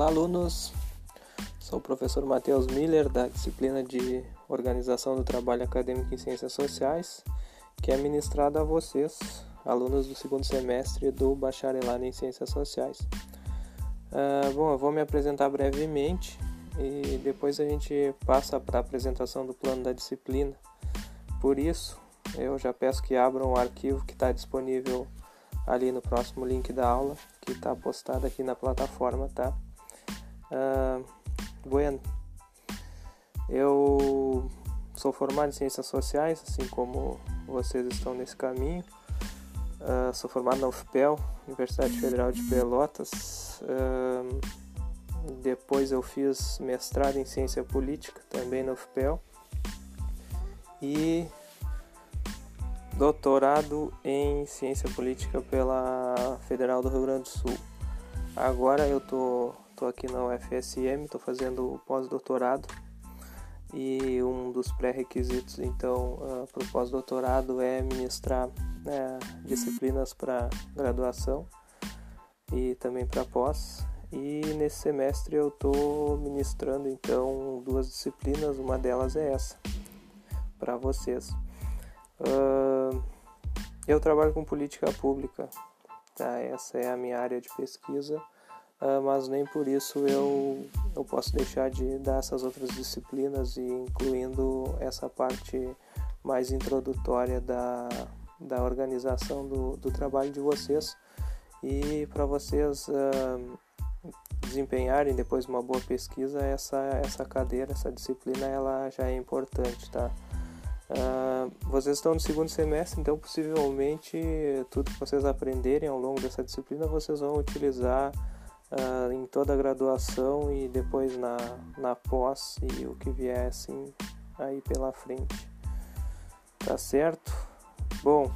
Olá, alunos. Sou o professor Matheus Miller, da disciplina de Organização do Trabalho Acadêmico em Ciências Sociais, que é ministrada a vocês, alunos do segundo semestre do Bacharelado em Ciências Sociais. Uh, bom, eu vou me apresentar brevemente e depois a gente passa para a apresentação do plano da disciplina. Por isso, eu já peço que abram o arquivo que está disponível ali no próximo link da aula, que está postado aqui na plataforma, tá? Uh, bueno, eu sou formado em Ciências Sociais, assim como vocês estão nesse caminho. Uh, sou formado na UFPEL, Universidade Federal de Pelotas. Uh, depois eu fiz mestrado em Ciência Política, também na UFPEL. E doutorado em Ciência Política pela Federal do Rio Grande do Sul. Agora eu tô, tô aqui na UFSM, tô fazendo o pós-doutorado e um dos pré-requisitos então uh, para o pós-doutorado é ministrar uh, disciplinas para graduação e também para pós. E nesse semestre eu estou ministrando então duas disciplinas, uma delas é essa para vocês. Uh, eu trabalho com política pública, tá? Essa é a minha área de pesquisa, uh, mas nem por isso eu, eu posso deixar de dar essas outras disciplinas e incluindo essa parte mais introdutória da, da organização do, do trabalho de vocês. E para vocês uh, desempenharem depois uma boa pesquisa essa essa cadeira essa disciplina ela já é importante tá? Uh, vocês estão no segundo semestre, então possivelmente tudo que vocês aprenderem ao longo dessa disciplina vocês vão utilizar uh, em toda a graduação e depois na, na pós e o que vier assim aí pela frente. Tá certo? Bom,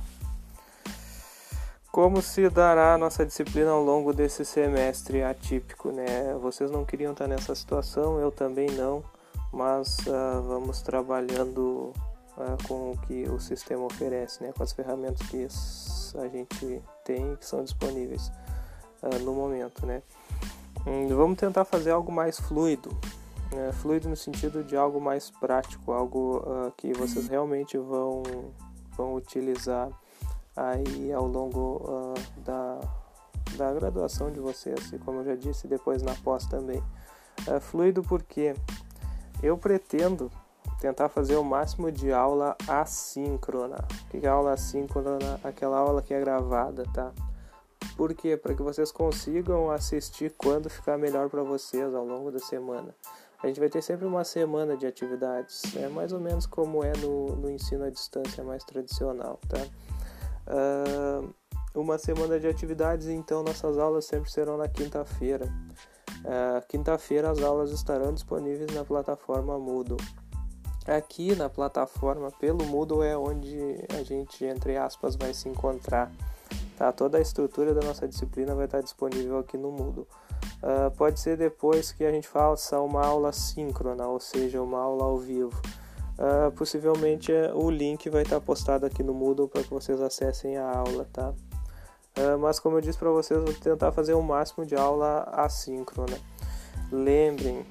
como se dará a nossa disciplina ao longo desse semestre atípico, né? Vocês não queriam estar nessa situação, eu também não, mas uh, vamos trabalhando uh, com o que o sistema oferece, né, com as ferramentas que a gente tem que são disponíveis uh, no momento. Né. Hum, vamos tentar fazer algo mais fluido, né, fluido no sentido de algo mais prático, algo uh, que vocês realmente vão, vão utilizar aí ao longo da, da graduação de vocês e como eu já disse depois na pós também. fluido porque eu pretendo tentar fazer o máximo de aula assíncrona. O que é aula assíncrona? Aquela aula que é gravada, tá? Por quê? Para que vocês consigam assistir quando ficar melhor para vocês ao longo da semana. A gente vai ter sempre uma semana de atividades, é mais ou menos como é no, no ensino à distância mais tradicional, tá? Uh, uma semana de atividades, então nossas aulas sempre serão na quinta-feira. Uh, quinta-feira as aulas estarão disponíveis na plataforma Moodle. Aqui na plataforma pelo Moodle é onde a gente, entre aspas, vai se encontrar. Tá? Toda a estrutura da nossa disciplina vai estar disponível aqui no Moodle. Uh, pode ser depois que a gente faça uma aula síncrona, ou seja, uma aula ao vivo. Uh, possivelmente o link vai estar postado aqui no Moodle para que vocês acessem a aula, tá? Uh, mas como eu disse para vocês, vou tentar fazer o máximo de aula assíncrona. Lembrem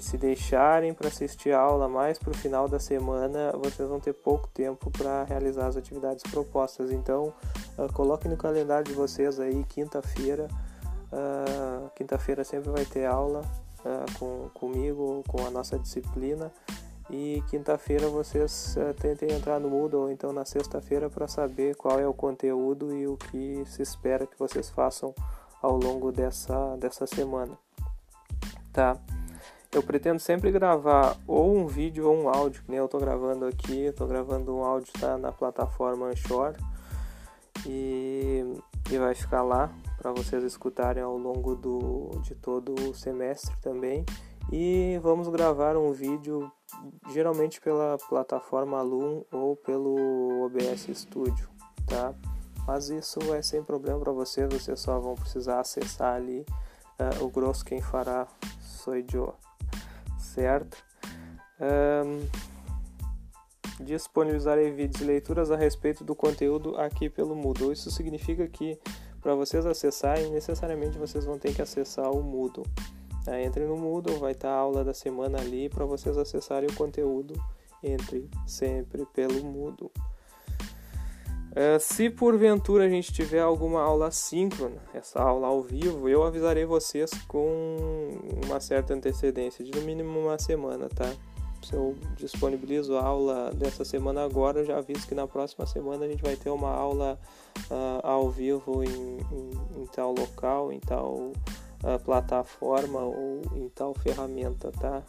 Se deixarem para assistir a aula mais para o final da semana, vocês vão ter pouco tempo para realizar as atividades propostas. Então, uh, coloquem no calendário de vocês aí quinta-feira. Uh, quinta-feira sempre vai ter aula uh, com, comigo, com a nossa disciplina. E quinta-feira vocês tentem entrar no Moodle ou então na sexta-feira para saber qual é o conteúdo e o que se espera que vocês façam ao longo dessa, dessa semana. Tá? Eu pretendo sempre gravar ou um vídeo ou um áudio, que nem eu estou gravando aqui, tô gravando um áudio tá na plataforma Anchor e, e vai ficar lá para vocês escutarem ao longo do, de todo o semestre também. E vamos gravar um vídeo geralmente pela plataforma Loom ou pelo OBS Studio, tá? Mas isso é sem problema para vocês, vocês só vão precisar acessar ali uh, o grosso quem fará sou eu certo? Um, disponibilizar vídeos e leituras a respeito do conteúdo aqui pelo Moodle. Isso significa que Para vocês acessarem, necessariamente vocês vão ter que acessar o Moodle. É, entre no Moodle, vai estar a aula da semana ali para vocês acessarem o conteúdo. Entre sempre pelo Moodle. É, se porventura a gente tiver alguma aula síncrona, essa aula ao vivo, eu avisarei vocês com uma certa antecedência, de no mínimo uma semana, tá? Se eu disponibilizo a aula dessa semana agora, eu já aviso que na próxima semana a gente vai ter uma aula uh, ao vivo em, em, em, tal local, em tal uh, plataforma ou em tal ferramenta, tá?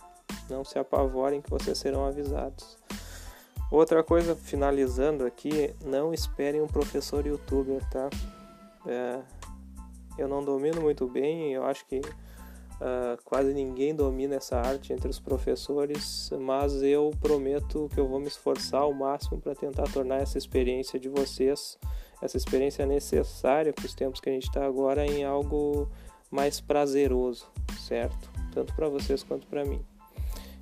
Não se apavorem que vocês serão avisados. Outra coisa, finalizando aqui, não esperem um professor youtuber, tá? É, eu não domino muito bem, eu acho que uh, quase ninguém domina essa arte entre os professores, mas eu prometo que eu vou me esforçar ao máximo para tentar tornar essa experiência de vocês, essa experiência necessária para os tempos que a gente está agora, em algo mais prazeroso, certo? Tanto para vocês quanto para mim.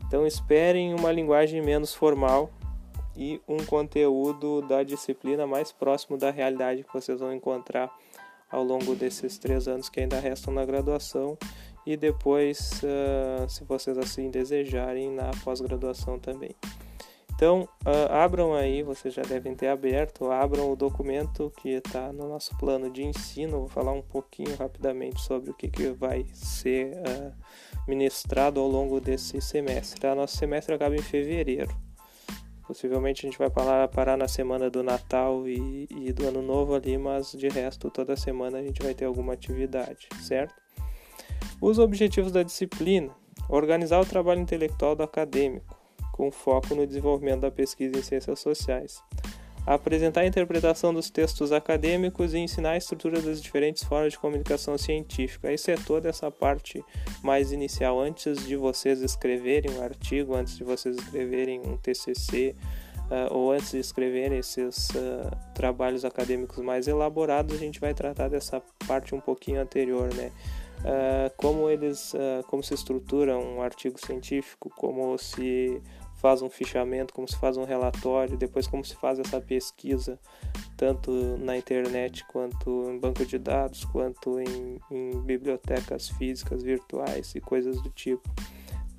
Então esperem uma linguagem menos formal e um conteúdo da disciplina mais próximo da realidade que vocês vão encontrar ao longo desses três anos que ainda restam na graduação e depois, uh, se vocês assim desejarem, na pós-graduação também. Então, uh, abram aí, vocês já devem ter aberto, abram o documento que está no nosso plano de ensino. Vou falar um pouquinho rapidamente sobre o que, que vai ser uh, ministrado ao longo desse semestre. Tá? Nosso semestre acaba em fevereiro. Possivelmente a gente vai parar, parar na semana do Natal e, e, do Ano Novo ali, mas de resto toda semana a gente vai ter alguma atividade, certo? Os objetivos da disciplina: organizar o trabalho intelectual do acadêmico, com foco no desenvolvimento da pesquisa em ciências sociais apresentar a interpretação dos textos acadêmicos e ensinar a estrutura das diferentes formas de comunicação científica. Isso é toda essa parte mais inicial, antes de vocês escreverem um artigo, antes de vocês escreverem um TCC, uh, ah, ou antes de escreverem esses uh, trabalhos acadêmicos mais elaborados, a gente vai tratar dessa parte um pouquinho anterior, né? Uh, como eles, como se estrutura um artigo científico, como se faz um fichamento, como se faz um relatório, depois como se faz essa pesquisa, tanto na internet quanto em banco de dados, quanto em, em bibliotecas físicas, virtuais e coisas do tipo,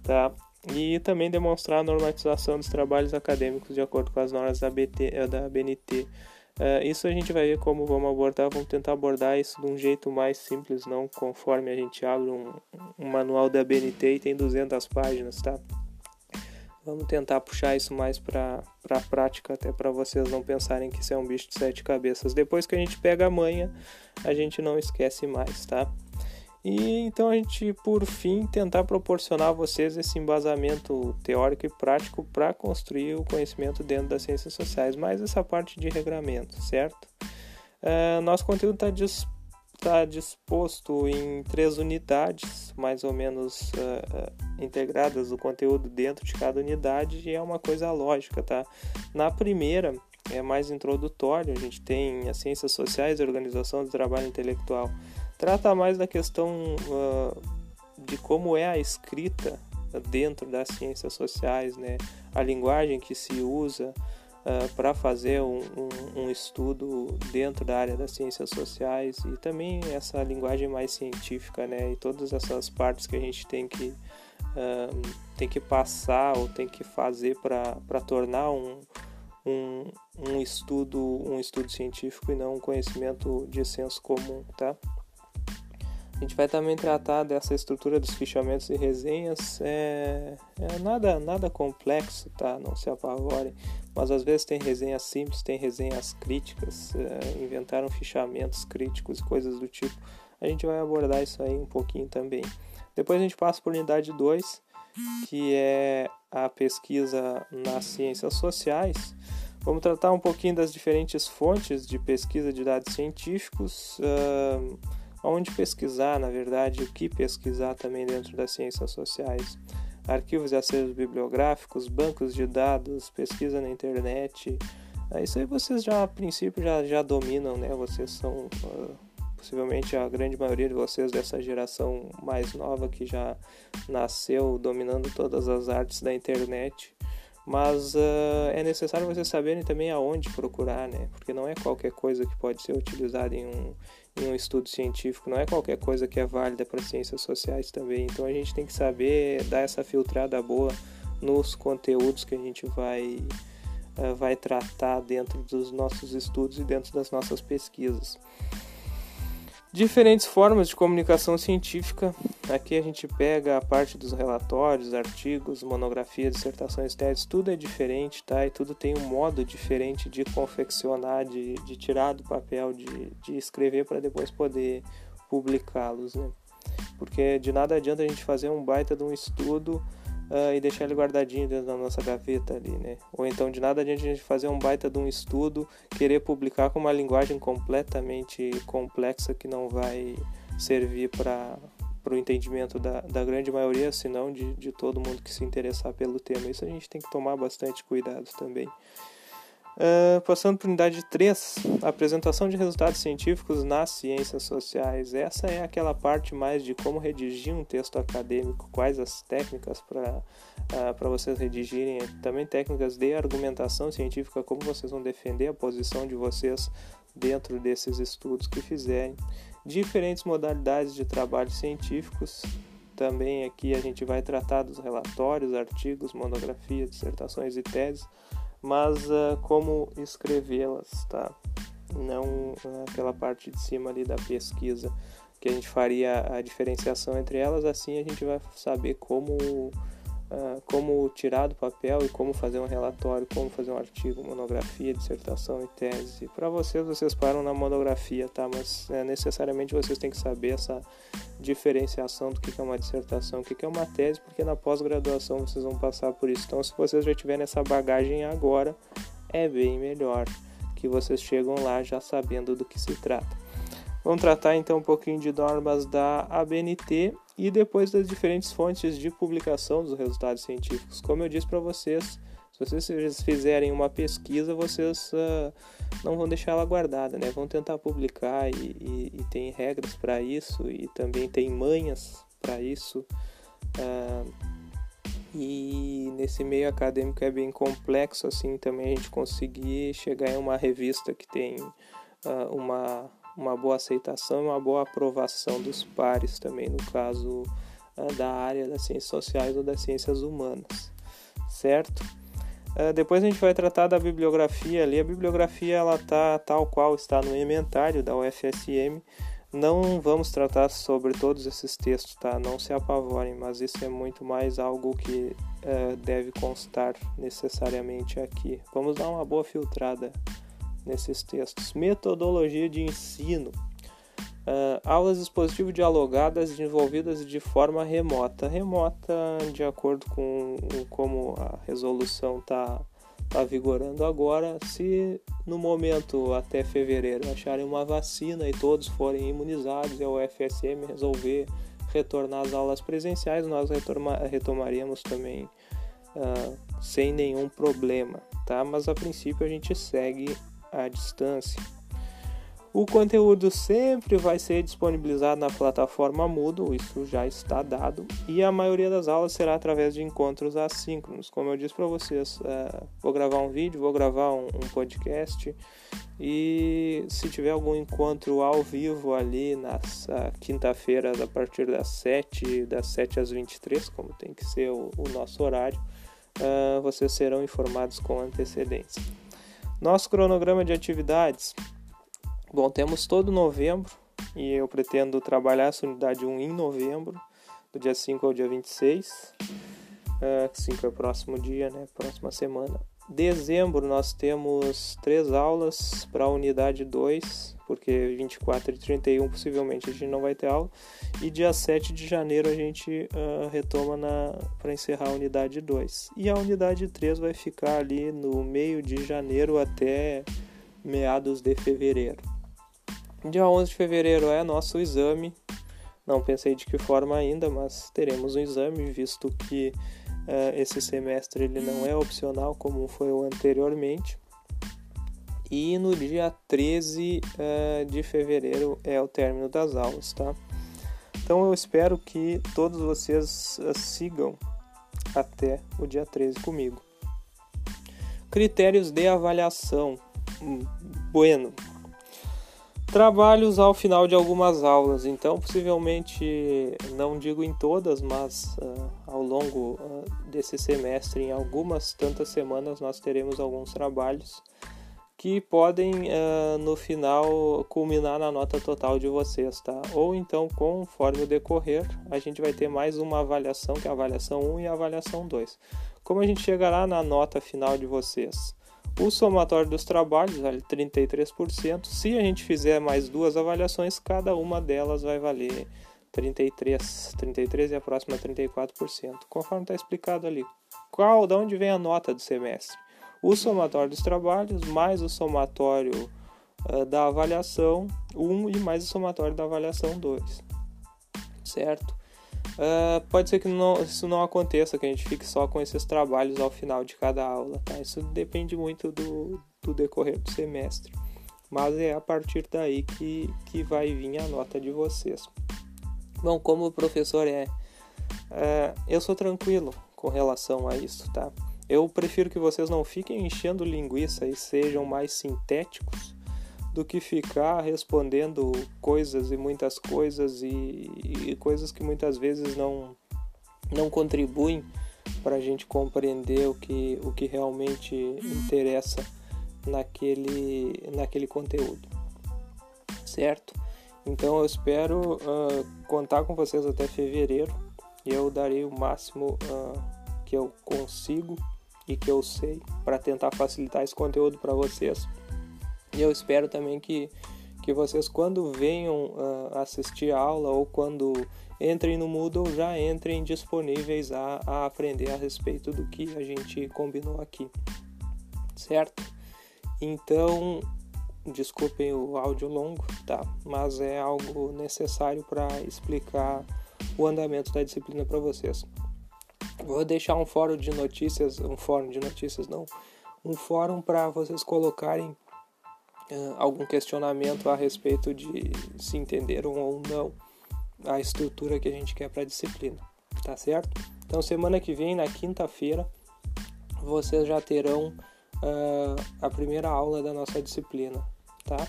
tá? E também demonstrar a normatização dos trabalhos acadêmicos de acordo com as normas da, BT, eh, da BNT. Uh, eh, isso a gente vai ver como vamos abordar, vamos tentar abordar isso de um jeito mais simples, não conforme a gente abre um, um manual da BNT e tem 200 páginas, tá? Vamos tentar puxar isso mais para a prática, até para vocês não pensarem que isso é um bicho de sete cabeças. Depois que a gente pega a manha, a gente não esquece mais, tá? E então a gente, por fim, tentar proporcionar a vocês esse embasamento teórico e prático para construir o conhecimento dentro das ciências sociais, mais essa parte de regramento, certo? Uh, nosso conteúdo está disponível está disposto em três unidades, mais ou menos uh, integradas o conteúdo dentro de cada unidade e é uma coisa lógica, tá? Na primeira é mais introdutório, a gente tem as ciências sociais e organização do trabalho intelectual. Trata mais da questão uh, de como é a escrita dentro das ciências sociais, né? A linguagem que se usa, uh, para fazer um, um, um, estudo dentro da área das ciências sociais e também essa linguagem mais científica, né? E todas essas partes que a gente tem que tem que passar ou tem que fazer para tornar um, um, um estudo um estudo científico e não um conhecimento de senso comum, tá? A gente vai também tratar dessa estrutura dos fichamentos e resenhas. É, é, nada, nada complexo, tá? Não se apavorem. Mas às vezes tem resenhas simples, tem resenhas críticas. É, inventaram fichamentos críticos e coisas do tipo. A gente vai abordar isso aí um pouquinho também. Depois a gente passa por unidade 2, que é a pesquisa nas ciências sociais. Vamos tratar um pouquinho das diferentes fontes de pesquisa de dados científicos. Uh, onde pesquisar, na verdade, o que pesquisar também dentro das ciências sociais. Arquivos e acervos bibliográficos, bancos de dados, pesquisa na internet. É, isso aí vocês já, a princípio, já, já dominam, né? Vocês são uh, possivelmente a grande maioria de vocês dessa geração mais nova que já nasceu dominando todas as artes da internet. mas uh, é necessário vocês saberem também aonde procurar, né? Porque não é qualquer coisa que pode ser utilizada em um, em um estudo científico, não é qualquer coisa que é válida para ciências sociais também. Então a gente tem que saber dar essa filtrada boa nos conteúdos que a gente vai, uh, vai tratar dentro dos nossos estudos e dentro das nossas pesquisas. Diferentes formas de comunicação científica. Aqui a gente pega a parte dos relatórios, artigos, monografias, dissertações, teses, tudo é diferente, tá? E tudo tem um modo diferente de confeccionar, de, de tirar do papel, de, de escrever para depois poder publicá-los, né? Porque de nada adianta a gente fazer um baita de um estudo uh, e deixar ele guardadinho dentro da nossa gaveta ali, né? Ou então de nada adianta a gente fazer um baita de um estudo, querer publicar com uma linguagem completamente complexa que não vai servir para o entendimento da, da grande maioria, senão de, de todo mundo que se interessar pelo tema. Isso a gente tem que tomar bastante cuidado também. Passando para a unidade 3, apresentação de resultados científicos nas ciências sociais. Essa é aquela parte mais de como redigir um texto acadêmico, quais as técnicas para uh, vocês redigirem, também técnicas de argumentação científica, como vocês vão defender a posição de vocês dentro desses estudos que fizerem. Diferentes modalidades de trabalhos científicos, também aqui a gente vai tratar dos relatórios, artigos, monografias, dissertações e teses mas uh, como escrevê-las, tá? Não uh, aquela parte de cima ali da pesquisa que a gente faria a diferenciação entre elas, assim a gente vai saber como uh, como tirar do papel e como fazer um relatório, como fazer um artigo, monografia, dissertação e tese. Para vocês, vocês param na monografia, tá? Mas é, necessariamente vocês têm que saber essa diferenciação do que é uma dissertação, o que é uma tese, porque na pós-graduação vocês vão passar por isso. Então, se vocês já tiverem essa bagagem agora, é bem melhor que vocês chegam lá já sabendo do que se trata. Vamos tratar então um pouquinho de normas da ABNT e depois das diferentes fontes de publicação dos resultados científicos. Como eu disse para vocês, se vocês fizerem uma pesquisa, vocês uh, não vão deixar ela guardada, né? Vão tentar publicar e, e, e tem regras para isso e também tem manhas para isso. Uh, e nesse meio acadêmico é bem complexo assim também a gente conseguir chegar em uma revista que tem uh, uma uma boa aceitação e uma boa aprovação dos pares também, no caso uh, da área das ciências sociais ou das ciências humanas, certo? Uh, depois a gente vai tratar da bibliografia ali. A bibliografia ela tá tal qual está no inventário da UFSM. Não vamos tratar sobre todos esses textos, tá? Não se apavorem, mas isso é muito mais algo que uh, deve constar necessariamente aqui. Vamos dar uma boa filtrada nesses textos. Metodologia de ensino. Uh, aulas dispositivo dialogadas desenvolvidas de forma remota. Remota de acordo com como a resolução está tá vigorando agora. Se no momento até fevereiro acharem uma vacina e todos forem imunizados e a UFSM resolver retornar às aulas presenciais, nós retomaríamos também uh, sem nenhum problema, tá? Mas a princípio a gente segue à distância. O conteúdo sempre vai ser disponibilizado na plataforma Moodle, isso já está dado, e a maioria das aulas será através de encontros assíncronos. Como eu disse para vocês, uh, vou gravar um vídeo, vou gravar um, um, podcast, e se tiver algum encontro ao vivo ali nas uh, quinta-feiras a partir das 7, das 7 às 23, como tem que ser o, o nosso horário, uh, vocês serão informados com antecedência. Nosso cronograma de atividades. Bom, temos todo novembro e eu pretendo trabalhar essa unidade 1 em novembro, do dia 5 ao dia 26. Uh, 5 é o próximo dia, né? Próxima semana. Dezembro nós temos três aulas para a unidade 2, porque 24 e 31 possivelmente a gente não vai ter aula. E dia 7 de janeiro a gente uh, retoma para encerrar a unidade 2. E a unidade 3 vai ficar ali no meio de janeiro até meados de fevereiro. Dia 11 de fevereiro é nosso exame. Não pensei de que forma ainda, mas teremos um exame, visto que esse semestre ele não é opcional como foi o anteriormente. E no dia 13 uh, eh, de fevereiro é o término das aulas, tá? Então eu espero que todos vocês uh, sigam até o dia 13 comigo. critérios de avaliação. Hum, bueno. Trabalhos ao final de algumas aulas, então possivelmente, não digo em todas, mas uh, ao longo uh, desse semestre, em algumas tantas semanas, nós teremos alguns trabalhos que podem uh, no final culminar na nota total de vocês, tá? Ou então, conforme o decorrer, a gente vai ter mais uma avaliação, que é a avaliação 1 e a avaliação 2. Como a gente chegará na nota final de vocês? O somatório dos trabalhos vale 33%. Se a gente fizer mais duas avaliações, cada uma delas vai valer 33, 33 e a próxima 34%, conforme está explicado ali. Qual, de onde vem a nota do semestre? o somatório dos trabalhos mais o somatório uh, da avaliação 1 e mais o somatório da avaliação 2, certo? Uh, pode ser que não, isso não aconteça, que a gente fique só com esses trabalhos ao final de cada aula, tá? Isso depende muito do, do decorrer do semestre, mas é a partir daí que, que vai vir a nota de vocês. Bom, como o professor é, uh, eu sou tranquilo com relação a isso, tá? Eu prefiro que vocês não fiquem enchendo linguiça e sejam mais sintéticos do que ficar respondendo coisas e muitas coisas e, e coisas que muitas vezes não, não contribuem para a gente compreender o que, o que realmente interessa naquele, naquele conteúdo, certo? Então eu espero uh, contar com vocês até fevereiro e eu darei o máximo uh, que eu consigo e que eu sei para tentar facilitar esse conteúdo para vocês. E eu espero também que, que vocês, quando venham uh, assistir a aula ou quando entrem no Moodle, já entrem disponíveis a, a aprender a respeito do que a gente combinou aqui, certo? Então, desculpem o áudio longo, tá? Mas é algo necessário para explicar o andamento da disciplina para vocês. Vou deixar um fórum de notícias, um fórum de notícias não, um fórum para vocês colocarem uh, algum questionamento a respeito de se entenderam ou não a estrutura que a gente quer para a disciplina, tá certo? Então semana que vem, na quinta-feira, vocês já terão uh, a primeira aula da nossa disciplina, tá?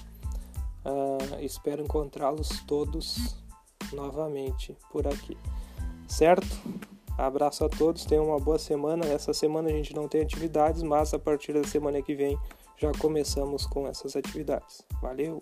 Uh, espero encontrá-los todos novamente por aqui, certo? Abraço a todos, tenham uma boa semana. Essa semana a gente não tem atividades, mas a partir da semana que vem já começamos com essas atividades. Valeu!